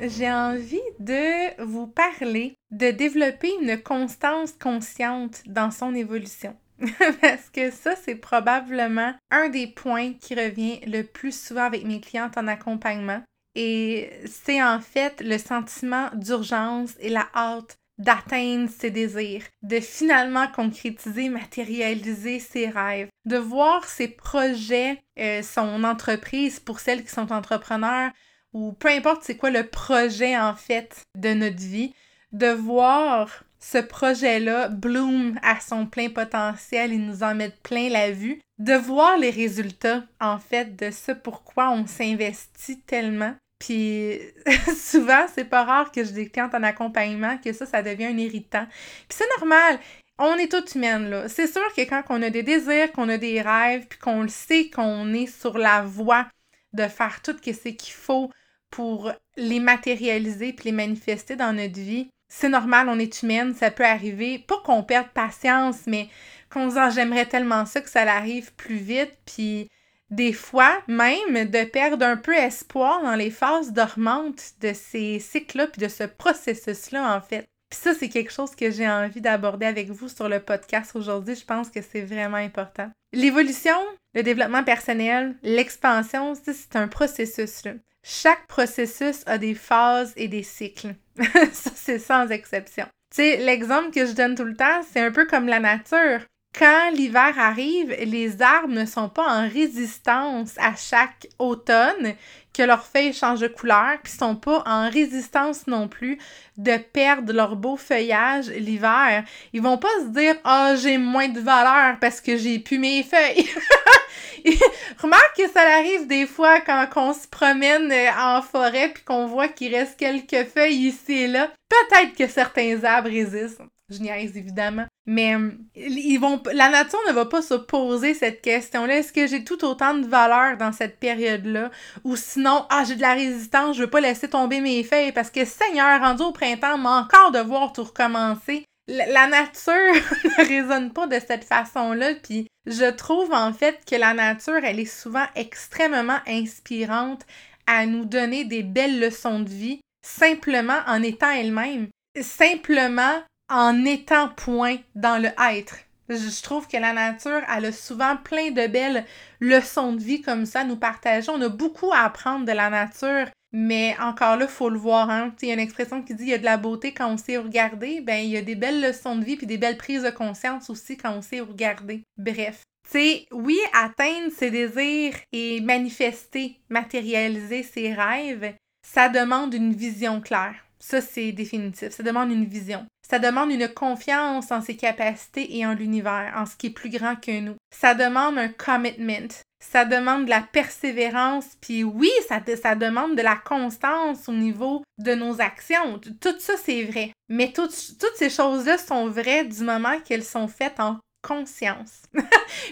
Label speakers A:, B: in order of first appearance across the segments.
A: J'ai envie de vous parler de développer une constance consciente dans son évolution. Parce que ça, c'est probablement un des points qui revient le plus souvent avec mes clientes en accompagnement. Et c'est en fait le sentiment d'urgence et la hâte d'atteindre ses désirs, de finalement concrétiser, matérialiser ses rêves, de voir ses projets, euh, son entreprise pour celles qui sont entrepreneurs, ou peu importe c'est quoi le projet en fait de notre vie, de voir ce projet-là bloom à son plein potentiel et nous en mettre plein la vue, de voir les résultats en fait de ce pourquoi on s'investit tellement. Puis souvent, c'est pas rare que je décante en accompagnement que ça, ça devient un irritant. Puis c'est normal. On est toutes humaines, là. C'est sûr que quand on a des désirs, qu'on a des rêves, puis qu'on le sait qu'on est sur la voie de faire tout ce qu'il faut pour les matérialiser puis les manifester dans notre vie. C'est normal, on est humaine, ça peut arriver. Pas qu'on perde patience, mais qu'on se dise ah, j'aimerais tellement ça que ça arrive plus vite. Puis des fois, même de perdre un peu espoir dans les phases dormantes de ces cycles-là puis de ce processus-là, en fait. Puis ça, c'est quelque chose que j'ai envie d'aborder avec vous sur le podcast aujourd'hui. Je pense que c'est vraiment important. L'évolution, le développement personnel, l'expansion, c'est un processus. Chaque processus a des phases et des cycles. ça, c'est sans exception. Tu sais, l'exemple que je donne tout le temps, c'est un peu comme la nature. Quand l'hiver arrive, les arbres ne sont pas en résistance à chaque automne que leurs feuilles changent de couleur, puis sont pas en résistance non plus de perdre leur beau feuillage l'hiver. Ils vont pas se dire "Ah, j'ai moins de valeur parce que j'ai pu mes feuilles." Remarque que ça arrive des fois quand on se promène euh, en forêt puis qu'on voit qu'il reste quelques feuilles ici et là. Peut-être que certains arbres résistent. Je niaise évidemment. Mais vont, la nature ne va pas se poser cette question-là. Est-ce que j'ai tout autant de valeur dans cette période-là? Ou sinon, ah, j'ai de la résistance, je veux pas laisser tomber mes feuilles parce que Seigneur, rendu au printemps, m'a encore devoir tout recommencer. La, nature ne résonne pas de cette façon-là. Puis je trouve en fait que la nature, elle est souvent extrêmement inspirante à nous donner des belles leçons de vie simplement en étant elle-même. Simplement en étant point dans le être. Je trouve que la nature, elle a souvent plein de belles leçons de vie comme ça à nous partager. On a beaucoup à apprendre de la nature, mais encore là, il faut le voir. Hein? Il y a une expression qui dit il y a de la beauté quand on sait regarder. Ben, il y a des belles leçons de vie puis des belles prises de conscience aussi quand on sait regarder. Bref. Tu oui, atteindre ses désirs et manifester, matérialiser ses rêves, ça demande une vision claire. Ça, c'est définitif. Ça demande une vision. Ça demande une confiance en ses capacités et en l'univers, en ce qui est plus grand que nous. Ça demande un commitment. Ça demande de la persévérance, puis oui, ça, demande de la constance au niveau de nos actions. Tout ça, c'est vrai. Mais toutes ces choses-là sont vraies du moment qu'elles sont faites en conscience.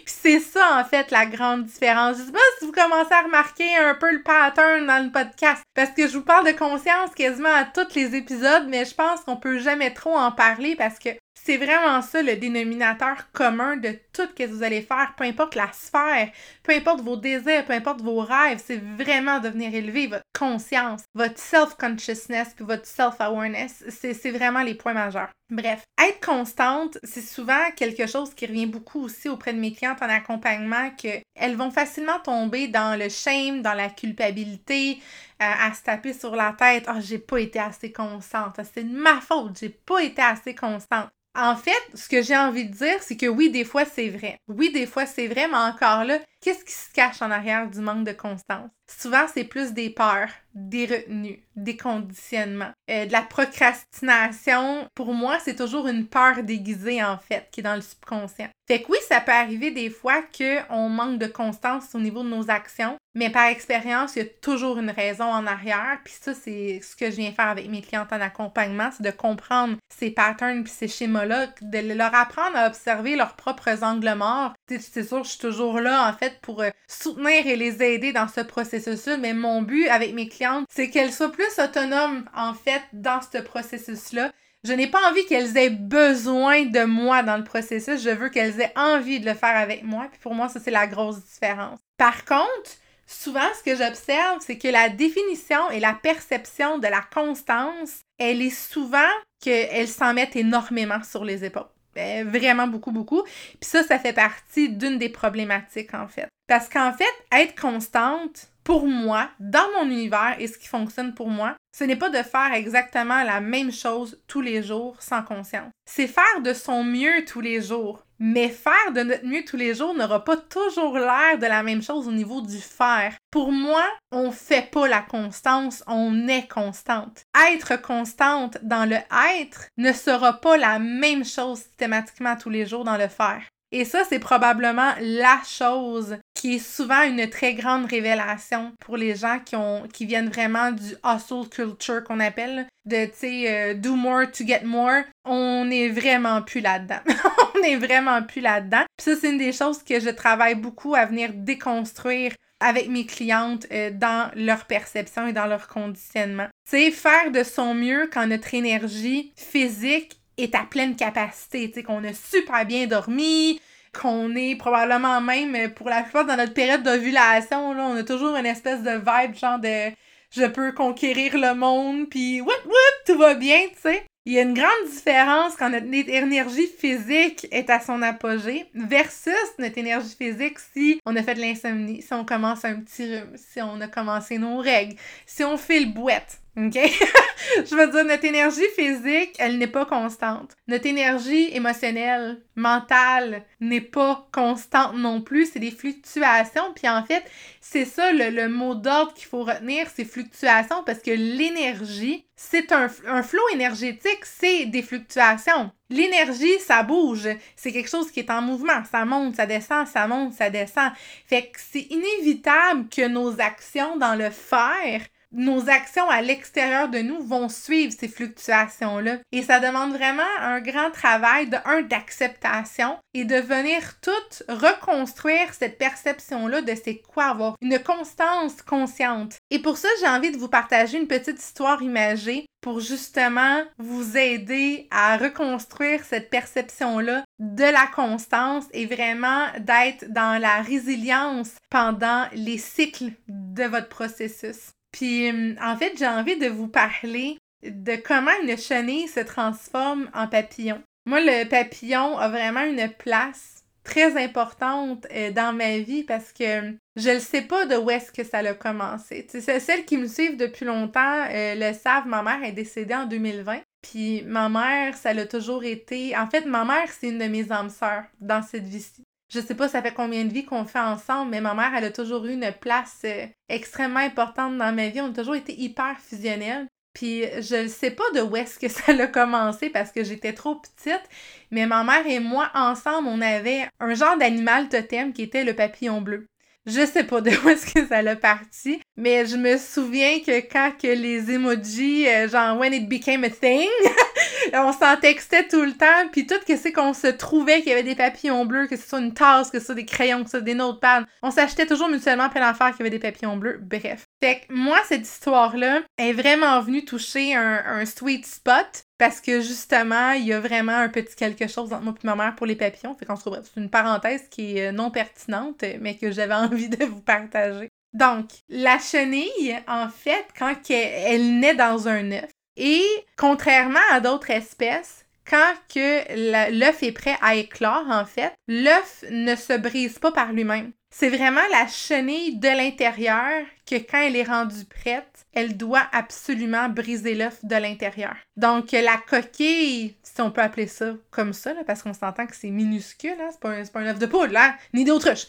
A: C'est ça, en fait, la grande différence. Je sais pas si vous commencez à remarquer un peu le pattern dans le podcast, parce que je vous parle de conscience quasiment à tous les épisodes, mais je pense qu'on peut jamais trop en parler parce que C'est vraiment ça le dénominateur commun de tout ce que vous allez faire, peu importe la sphère, peu importe vos désirs, peu importe vos rêves, c'est vraiment de venir élever votre conscience, votre self-consciousness, puis votre self-awareness. C'est vraiment les points majeurs. Bref, être constante, c'est souvent quelque chose qui revient beaucoup aussi auprès de mes clientes en accompagnement, qu'elles vont facilement tomber dans le shame, dans la culpabilité, euh, à se taper sur la tête. oh, j'ai pas été assez constante. C'est de ma faute, j'ai pas été assez constante. En fait, ce que j'ai envie de dire, c'est que oui, des fois, c'est vrai. Oui, des fois, c'est vrai, mais encore là, qu'est-ce qui se cache en arrière du manque de constance? Souvent, c'est plus des peurs, des retenues, des conditionnements, euh, de la procrastination. Pour moi, c'est toujours une peur déguisée, en fait, qui est dans le subconscient. Fait que oui, ça peut arriver des fois qu'on manque de constance au niveau de nos actions, mais par expérience, il y a toujours une raison en arrière. Puis ça, c'est ce que je viens faire avec mes clientes en accompagnement, c'est de comprendre ces patterns puis ces de leur apprendre à observer leurs propres angles morts. C'est sûr, je suis toujours là, en fait, pour euh, soutenir et les aider dans ce processus-là, mais mon but avec mes clientes, c'est qu'elles soient plus autonomes, en fait, dans ce processus-là. Je n'ai pas envie qu'elles aient besoin de moi dans le processus. Je veux qu'elles aient envie de le faire avec moi. Puis pour moi, ça, c'est la grosse différence. Par contre, souvent, ce que j'observe, c'est que la définition et la perception de la constance, elle est souvent qu'elles s'en mettent énormément sur les épaules. Ben, vraiment beaucoup, beaucoup. Puis ça, ça fait partie d'une des problématiques, en fait. Parce qu'en fait, être constante, pour moi, dans mon univers et ce qui fonctionne pour moi, ce n'est pas de faire exactement la même chose tous les jours sans conscience. C'est faire de son mieux tous les jours. Mais faire de notre mieux tous les jours n'aura pas toujours l'air de la même chose au niveau du faire. Pour moi, on fait pas la constance, on est constante. Être constante dans le être ne sera pas la même chose systématiquement tous les jours dans le faire. Et ça, c'est probablement la chose qui est souvent une très grande révélation pour les gens qui, ont, qui viennent vraiment du hustle culture qu'on appelle, de, tu sais, euh, do more to get more. On n'est vraiment plus là-dedans. on n'est vraiment plus là-dedans. Puis ça, c'est une des choses que je travaille beaucoup à venir déconstruire avec mes clientes euh, dans leur perception et dans leur conditionnement. Sais, faire de son mieux quand notre énergie physique est à pleine capacité, tu sais, qu'on a super bien dormi, qu'on est probablement même, pour la plupart dans notre période d'ovulation, là, on a toujours une espèce de vibe genre de je peux conquérir le monde, puis what what, tout va bien, tu sais. Il y a une grande différence quand notre énergie physique est à son apogée versus notre énergie physique si on a fait de l'insomnie, si on commence un petit rhume, si on a commencé nos règles, si on fait le bouette. OK? je veux dire, notre énergie physique, elle n'est pas constante. Notre énergie émotionnelle, mentale, n'est pas constante non plus. C'est des fluctuations. Puis en fait, c'est ça le, mot d'ordre qu'il faut retenir, c'est fluctuations, parce que l'énergie, c'est un, un flot énergétique, c'est des fluctuations. L'énergie, ça bouge. C'est quelque chose qui est en mouvement. Ça monte, ça descend, ça monte, ça descend. Fait que c'est inévitable que nos actions dans le faire nos actions à l'extérieur de nous vont suivre ces fluctuations-là. Et ça demande vraiment un grand travail de un d'acceptation et de venir tout reconstruire cette perception-là de c'est quoi avoir une constance consciente. Et pour ça, j'ai envie de vous partager une petite histoire imagée pour justement vous aider à reconstruire cette perception-là de la constance et vraiment d'être dans la résilience pendant les cycles de votre processus. Puis hum, en fait, j'ai envie de vous parler de comment une chenille se transforme en papillon. Moi, le papillon a vraiment une place très importante euh, dans ma vie parce que hum, je ne sais pas de où est-ce que ça a commencé. Celles qui me suivent depuis longtemps euh, le savent, ma mère est décédée en 2020. Puis ma mère, ça l'a toujours été. En fait, ma mère, c'est une de mes âmes sœurs dans cette vie-ci. Je sais pas ça fait combien de vies qu'on fait ensemble, mais ma mère, elle a toujours eu une place euh, extrêmement importante dans ma vie. On a toujours été hyper fusionnels. Puis je ne sais pas de où est-ce que ça a commencé parce que j'étais trop petite, mais ma mère et moi, ensemble, on avait un genre d'animal totem qui était le papillon bleu. Je sais pas de où est-ce que ça l'a parti, mais je me souviens que quand que les emojis, euh, genre when it became a thing, on s'en textait tout le temps, puis tout que c'est qu'on se trouvait qu'il y avait des papillons bleus, que ce soit une tasse, que ce soit des crayons, que ce soit des notepads. On s'achetait toujours mutuellement plein d'affaires qui avait des papillons bleus. Bref. Fait que moi, cette histoire-là est vraiment venue toucher un, un sweet spot parce que justement, il y a vraiment un petit quelque chose entre moi et ma mère pour les papillons. Fait qu'on se trouve, c'est une parenthèse qui est non pertinente, mais que j'avais envie de vous partager. Donc, la chenille, en fait, quand elle naît dans un œuf, et contrairement à d'autres espèces, quand que l'œuf est prêt à éclore, en fait, l'œuf ne se brise pas par lui-même. C'est vraiment la chenille de l'intérieur que quand elle est rendue prête, elle doit absolument briser l'œuf de l'intérieur. Donc la coquille, si on peut appeler ça comme ça, parce qu'on s'entend que c'est minuscule, hein, c'est pas, pas un œuf de poule, hein, ni d'autruche.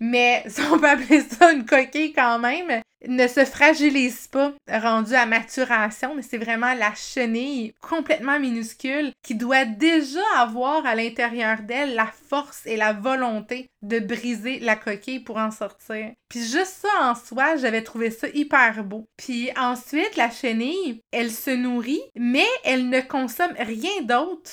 A: Mais si on peut appeler ça une coquille quand même, ne se fragilise pas rendu à maturation, mais c'est vraiment la chenille complètement minuscule qui doit déjà avoir à l'intérieur d'elle la force et la volonté de briser la coquille pour en sortir. Puis juste ça en soi, j'avais trouvé ça hyper beau. Puis ensuite, la chenille, elle se nourrit, mais elle ne consomme rien d'autre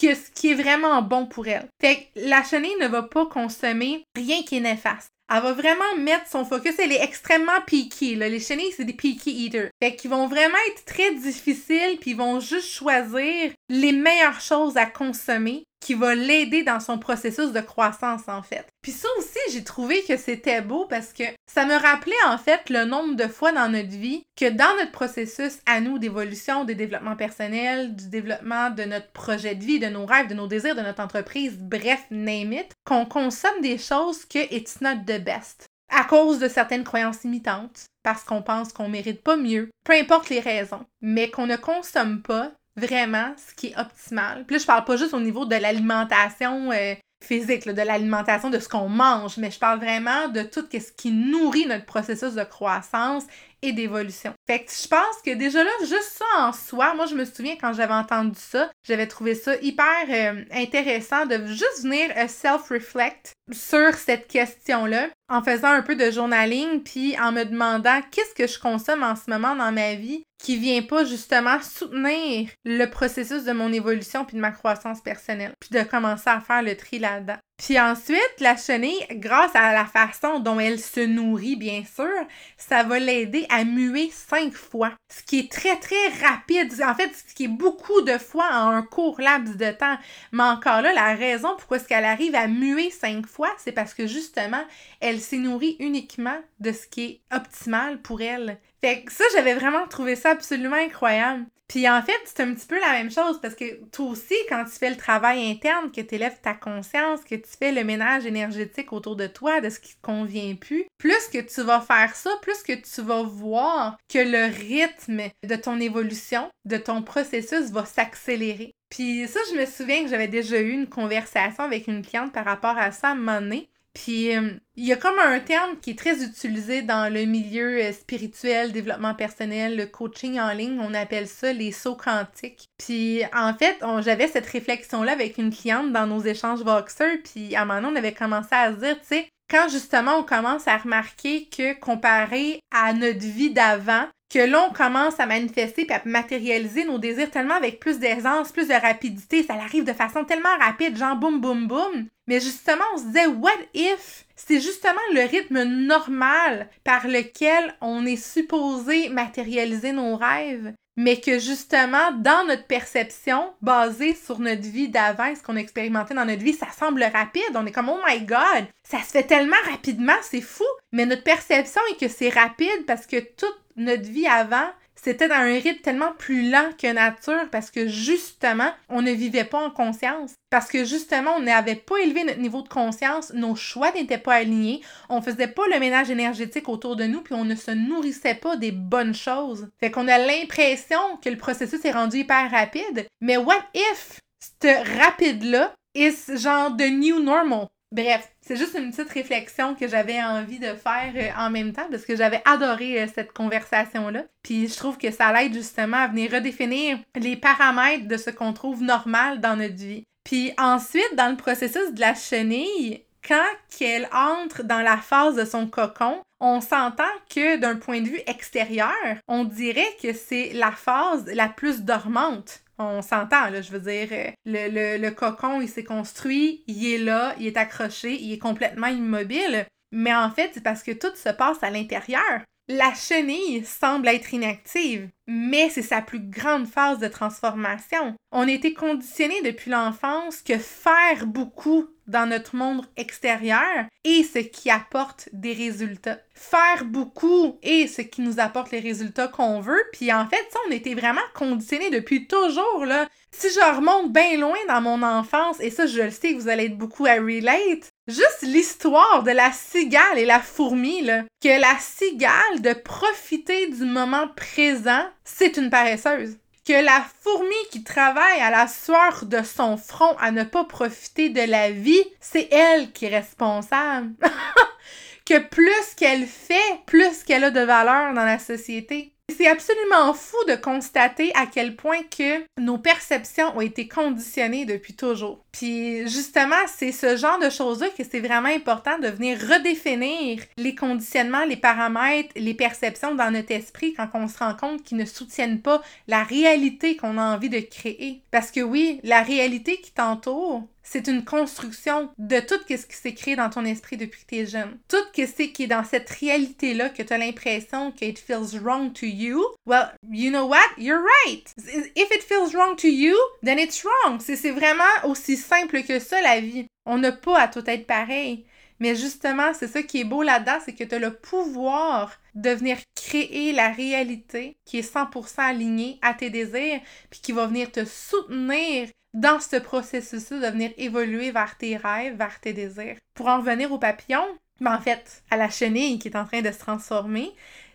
A: que ce qui est vraiment bon pour elle. Fait que la chenille ne va pas consommer rien qui est néfaste. Elle va vraiment mettre son focus. Elle est extrêmement picky. Là. Les chenilles, c'est des picky eaters. Fait qu'ils vont vraiment être très difficiles, puis ils vont juste choisir les meilleures choses à consommer qui va l'aider dans son processus de croissance en fait. Puis ça aussi, j'ai trouvé que c'était beau parce que ça me rappelait en fait le nombre de fois dans notre vie que dans notre processus à nous d'évolution, de développement personnel, du développement de notre projet de vie, de nos rêves, de nos désirs, de notre entreprise, bref, name it, qu'on consomme des choses que it's not the best à cause de certaines croyances imitantes, parce qu'on pense qu'on mérite pas mieux, peu importe les raisons, mais qu'on ne consomme pas vraiment ce qui est optimal. Puis là, je parle pas juste au niveau de l'alimentation euh, physique, de l'alimentation de ce qu'on mange, mais je parle vraiment de tout ce qui nourrit notre processus de croissance et d'évolution. Fait que je pense que déjà là, juste ça en soi, moi je me souviens quand j'avais entendu ça, j'avais trouvé ça hyper euh, intéressant de juste venir euh, self-reflect sur cette question-là en faisant un peu de journaling puis en me demandant qu'est-ce que je consomme en ce moment dans ma vie qui vient pas justement soutenir le processus de mon évolution puis de ma croissance personnelle puis de commencer à faire le tri là-dedans. Puis ensuite, la chenille, grâce à la façon dont elle se nourrit, bien sûr, ça va l'aider à muer cinq fois. Ce qui est très, très rapide. En fait, ce qui est beaucoup de fois en un court laps de temps. Mais encore là, la raison pourquoi est-ce qu'elle arrive à muer cinq fois, c'est parce que justement, elle s'est nourrie uniquement de ce qui est optimal pour elle. Que ça, j'avais vraiment trouvé ça absolument incroyable. Puis en fait, c'est un petit peu la même chose parce que toi aussi, quand tu fais le travail interne, que tu élèves ta conscience, que tu fais le ménage énergétique autour de toi, de ce qui te convient plus, plus que tu vas faire ça, plus que tu vas voir que le rythme de ton évolution, de ton processus va s'accélérer. Puis ça, je me souviens que j'avais déjà eu une conversation avec une cliente par rapport à ça à moment. Puis euh, il y a comme un terme qui est très utilisé dans le milieu euh, spirituel, développement personnel, le coaching en ligne, on appelle ça les sauts quantiques. Puis en fait, j'avais cette réflexion-là avec une cliente dans nos échanges Voxer, puis à un moment on avait commencé à se dire, tu sais, quand justement on commence à remarquer que comparé à notre vie d'avant, que l'on commence à manifester et à matérialiser nos désirs tellement avec plus d'aisance, plus de rapidité, ça arrive de façon tellement rapide, genre boum boum boum. Mais justement, on se disait, what if c'est justement le rythme normal par lequel on est supposé matérialiser nos rêves, mais que justement, dans notre perception, basée sur notre vie d'avant, ce qu'on a expérimenté dans notre vie, ça semble rapide. On est comme, oh my god, ça se fait tellement rapidement, c'est fou. Mais notre perception est que c'est rapide parce que toute notre vie avant, c'était dans un rythme tellement plus lent que nature parce que justement, on ne vivait pas en conscience. Parce que justement, on n'avait pas élevé notre niveau de conscience, nos choix n'étaient pas alignés, on faisait pas le ménage énergétique autour de nous, puis on ne se nourrissait pas des bonnes choses. Fait qu'on a l'impression que le processus est rendu hyper rapide, mais what if ce rapide-là est genre de new normal? Bref, c'est juste une petite réflexion que j'avais envie de faire euh, en même temps parce que j'avais adoré euh, cette conversation-là. Puis je trouve que ça l'aide justement à venir redéfinir les paramètres de ce qu'on trouve normal dans notre vie. Puis ensuite, dans le processus de la chenille, quand elle entre dans la phase de son cocon, on s'entend que d'un point de vue extérieur, on dirait que c'est la phase la plus dormante On s'entend, là, je veux dire, euh, le, le, le cocon, il s'est construit, il est là, il est accroché, il est complètement immobile. Mais en fait, c'est parce que tout se passe à l'intérieur. La chenille semble être inactive, mais c'est sa plus grande phase de transformation. On été conditionné depuis l'enfance que faire beaucoup dans notre monde extérieur est ce qui apporte des résultats. Faire beaucoup est ce qui nous apporte les résultats qu'on veut. Puis en fait, ça, on était vraiment conditionné depuis toujours, là. Si je remonte bien loin dans mon enfance, et ça, je le sais que vous allez être beaucoup à relate, Juste l'histoire de la cigale et la fourmi, là, que la cigale, de profiter du moment présent, c'est une paresseuse. Que la fourmi qui travaille à la sueur de son front à ne pas profiter de la vie, c'est elle qui est responsable. que plus qu'elle fait, plus qu'elle a de valeur dans la société. C'est absolument fou de constater à quel point que nos perceptions ont été conditionnées depuis toujours. Puis justement, c'est ce genre de choses-là que c'est vraiment important de venir redéfinir les conditionnements, les paramètres, les perceptions dans notre esprit quand on se rend compte qu'ils ne soutiennent pas la réalité qu'on a envie de créer. Parce que oui, la réalité qui t'entoure, c'est une construction de tout ce qui s'est créé dans ton esprit depuis que tu es jeune. Tout ce qui est dans cette réalité-là que tu as l'impression que it feels wrong to you, well, you know what? You're right. If it feels wrong to you, then it's wrong. C'est vraiment aussi simple que ça, la vie. On n'a pas à tout être pareil. Mais justement, c'est ça qui est beau là-dedans, c'est que tu as le pouvoir de venir créer la réalité qui est 100% alignée à tes désirs, puis qui va venir te soutenir dans ce processus-là de venir évoluer vers tes rêves, vers tes désirs. Pour en revenir au papillon, mais ben, en fait, à la chenille qui est en train de se transformer,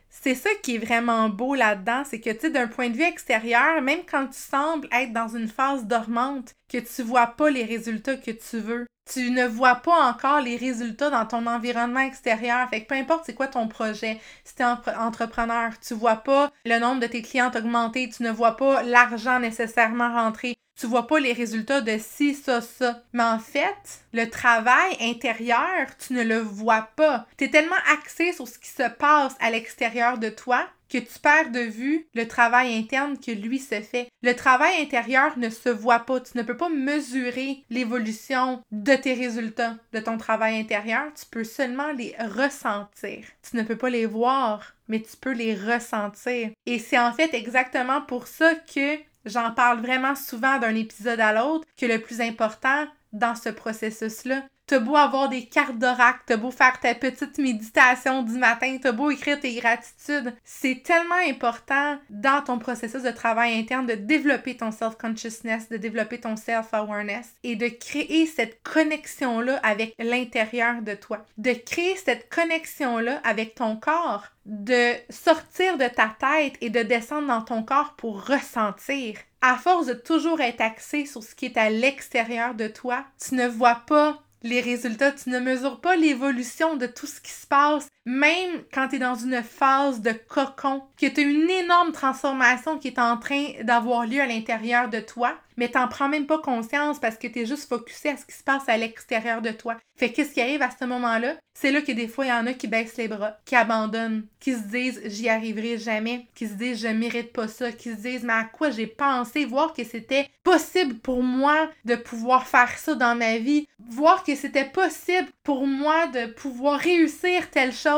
A: c'est ça qui est vraiment beau là-dedans, c'est que, tu sais, d'un point de vue extérieur, même quand tu sembles être dans une phase dormante, que tu vois pas les résultats que tu veux, tu ne vois pas encore les résultats dans ton environnement extérieur. Fait que peu importe c'est quoi ton projet, si tu es entrepreneur, tu vois pas le nombre de tes clients augmenter, tu ne vois pas l'argent nécessairement rentrer, tu vois pas les résultats de ci, ça, ça. Mais en fait, le travail intérieur, tu ne le vois pas. Tu es tellement axé sur ce qui se passe à l'extérieur de toi que tu perds de vue le travail interne que lui se fait. Le travail intérieur ne se voit pas. Tu ne peux pas mesurer l'évolution de tes résultats de ton travail intérieur. Tu peux seulement les ressentir. Tu ne peux pas les voir, mais tu peux les ressentir. Et c'est en fait exactement pour ça que J'en parle vraiment souvent d'un épisode à l'autre que le plus important dans ce processus-là, T'as beau avoir des cartes d'oracle, t'as beau faire ta petite méditation du matin, t'as beau écrire tes gratitudes, c'est tellement important dans ton processus de travail interne de développer ton self-consciousness, de développer ton self-awareness et de créer cette connexion-là avec l'intérieur de toi, de créer cette connexion-là avec ton corps, de sortir de ta tête et de descendre dans ton corps pour ressentir. À force de toujours être axé sur ce qui est à l'extérieur de toi, tu ne vois pas les résultats, tu ne mesures pas l'évolution de tout ce qui se passe, même quand tu es dans une phase de cocon, que tu une énorme transformation qui est en train d'avoir lieu à l'intérieur de toi, mais t'en prends même pas conscience parce que tu es juste focusé à ce qui se passe à l'extérieur de toi. Fait qu'est-ce qui arrive à ce moment-là? C'est là que des fois, il y en a qui baissent les bras, qui abandonnent, qui se disent j'y arriverai jamais, qui se disent je mérite pas ça, qui se disent mais à quoi j'ai pensé, voir que c'était possible pour moi de pouvoir faire ça dans ma vie, voir que c'était possible pour moi de pouvoir réussir telle chose.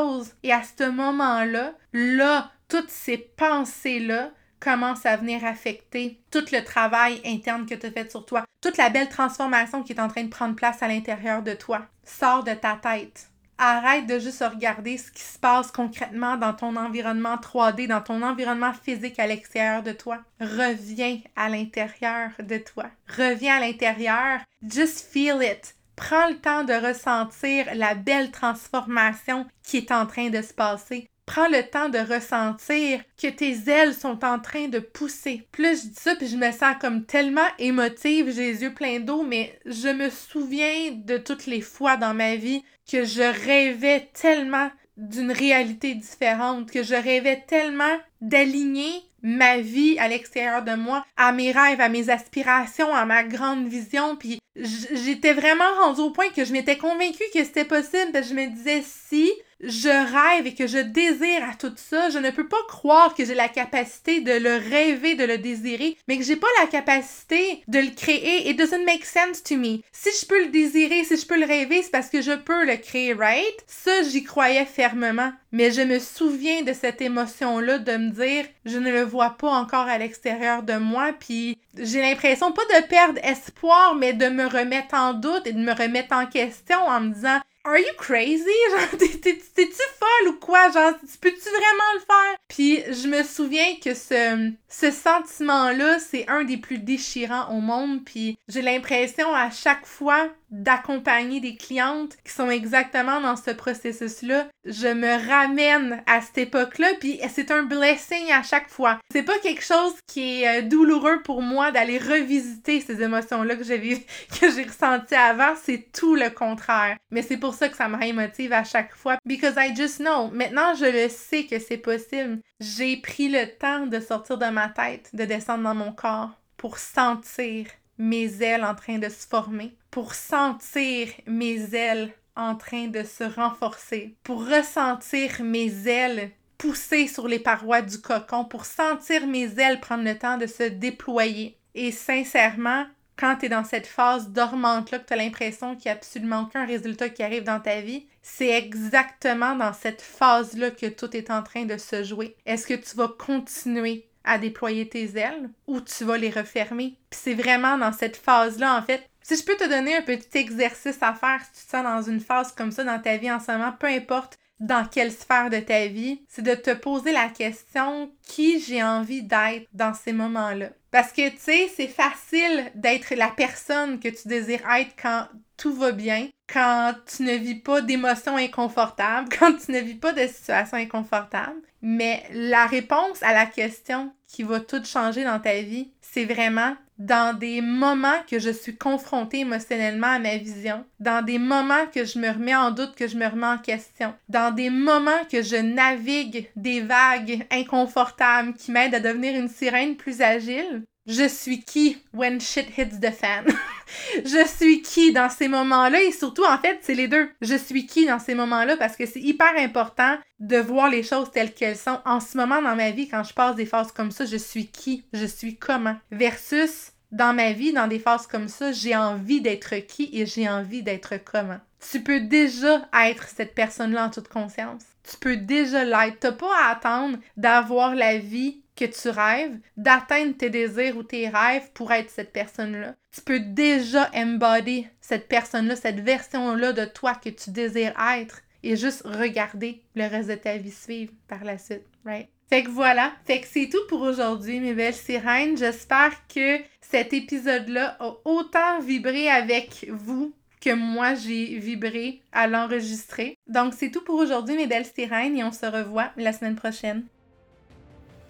A: Et à ce moment-là, là, toutes ces pensées-là commencent à venir affecter tout le travail interne que tu as fait sur toi, toute la belle transformation qui est en train de prendre place à l'intérieur de toi. Sors de ta tête. Arrête de juste regarder ce qui se passe concrètement dans ton environnement 3D, dans ton environnement physique à l'extérieur de toi. Reviens à l'intérieur de toi. Reviens à l'intérieur. Just feel it. Prends le temps de ressentir la belle transformation qui est en train de se passer. Prends le temps de ressentir que tes ailes sont en train de pousser. Plus je dis ça, puis je me sens comme tellement émotive, j'ai les yeux pleins d'eau, mais je me souviens de toutes les fois dans ma vie que je rêvais tellement d'une réalité différente, que je rêvais tellement d'aligner ma vie à l'extérieur de moi, à mes rêves, à mes aspirations, à ma grande vision, puis j'étais vraiment rendue au point que je m'étais convaincue que c'était possible, parce je me disais si je rêve et que je désire à tout ça, je ne peux pas croire que j'ai la capacité de le rêver, de le désirer, mais que j'ai pas la capacité de le créer. It doesn't make sense to me. Si je peux le désirer, si je peux le rêver, c'est parce que je peux le créer, right? Ça, j'y croyais fermement. Mais je me souviens de cette émotion-là de me dire, je ne le vois pas encore à l'extérieur de moi, puis j'ai l'impression pas de perdre espoir, mais de me remettre en doute et de me remettre en question en me disant, Are you crazy? Genre, t'es-tu folle ou quoi? Genre, peux-tu vraiment le faire? Puis je me souviens que ce, ce sentiment-là, c'est un des plus déchirants au monde. Puis j'ai l'impression à chaque fois d'accompagner des clientes qui sont exactement dans ce processus-là. Je me ramène à cette époque-là, puis c'est un blessing à chaque fois. C'est pas quelque chose qui est euh, douloureux pour moi d'aller revisiter ces émotions-là que j'ai que j'ai ressenties avant, c'est tout le contraire. Mais c'est pour ça que ça me rémotive à chaque fois because I just know. Maintenant, je le sais que c'est possible. J'ai pris le temps de sortir de ma tête, de descendre dans mon corps pour sentir mes ailes en train de se former, pour sentir mes ailes en train de se renforcer, pour ressentir mes ailes pousser sur les parois du cocon, pour sentir mes ailes prendre le temps de se déployer. Et sincèrement, quand tu es dans cette phase dormante-là, que tu as l'impression qu'il n'y a absolument aucun résultat qui arrive dans ta vie, c'est exactement dans cette phase-là que tout est en train de se jouer. Est-ce que tu vas continuer à déployer tes ailes ou tu vas les refermer. Puis c'est vraiment dans cette phase-là, en fait. Si je peux te donner un petit exercice à faire si tu te sens dans une phase comme ça dans ta vie en ce moment, peu importe dans quelle sphère de ta vie, c'est de te poser la question qui j'ai envie d'être dans ces moments-là? Parce que, tu sais, c'est facile d'être la personne que tu désires être quand tout va bien, quand tu ne vis pas d'émotions inconfortables, quand tu ne vis pas de situations inconfortables. Mais la réponse à la question qui va tout changer dans ta vie, c'est vraiment dans des moments que je suis confrontée émotionnellement à ma vision, dans des moments que je me remets en doute, que je me remets en question, dans des moments que je navigue des vagues inconfortables qui m'aident à devenir une sirène plus agile, je suis qui when shit hits the fan? je suis qui dans ces moments-là? Et surtout, en fait, c'est les deux. Je suis qui dans ces moments-là? Parce que c'est hyper important de voir les choses telles qu'elles sont. En ce moment dans ma vie, quand je passe des phases comme ça, je suis qui? Je suis comment? Versus dans ma vie, dans des phases comme ça, j'ai envie d'être qui et j'ai envie d'être comment? Tu peux déjà être cette personne-là en toute conscience. Tu peux déjà l'être. T'as pas à attendre d'avoir la vie que tu rêves, d'atteindre tes désirs ou tes rêves pour être cette personne-là. Tu peux déjà embody cette personne-là, cette version-là de toi que tu désires être et juste regarder le reste de ta vie suivre par la suite, right? Fait que voilà, fait que c'est tout pour aujourd'hui, mes belles sirènes. J'espère que cet épisode-là a autant vibré avec vous que moi j'ai vibré à l'enregistrer. Donc c'est tout pour aujourd'hui, mes belles sirènes, et on se revoit la semaine prochaine.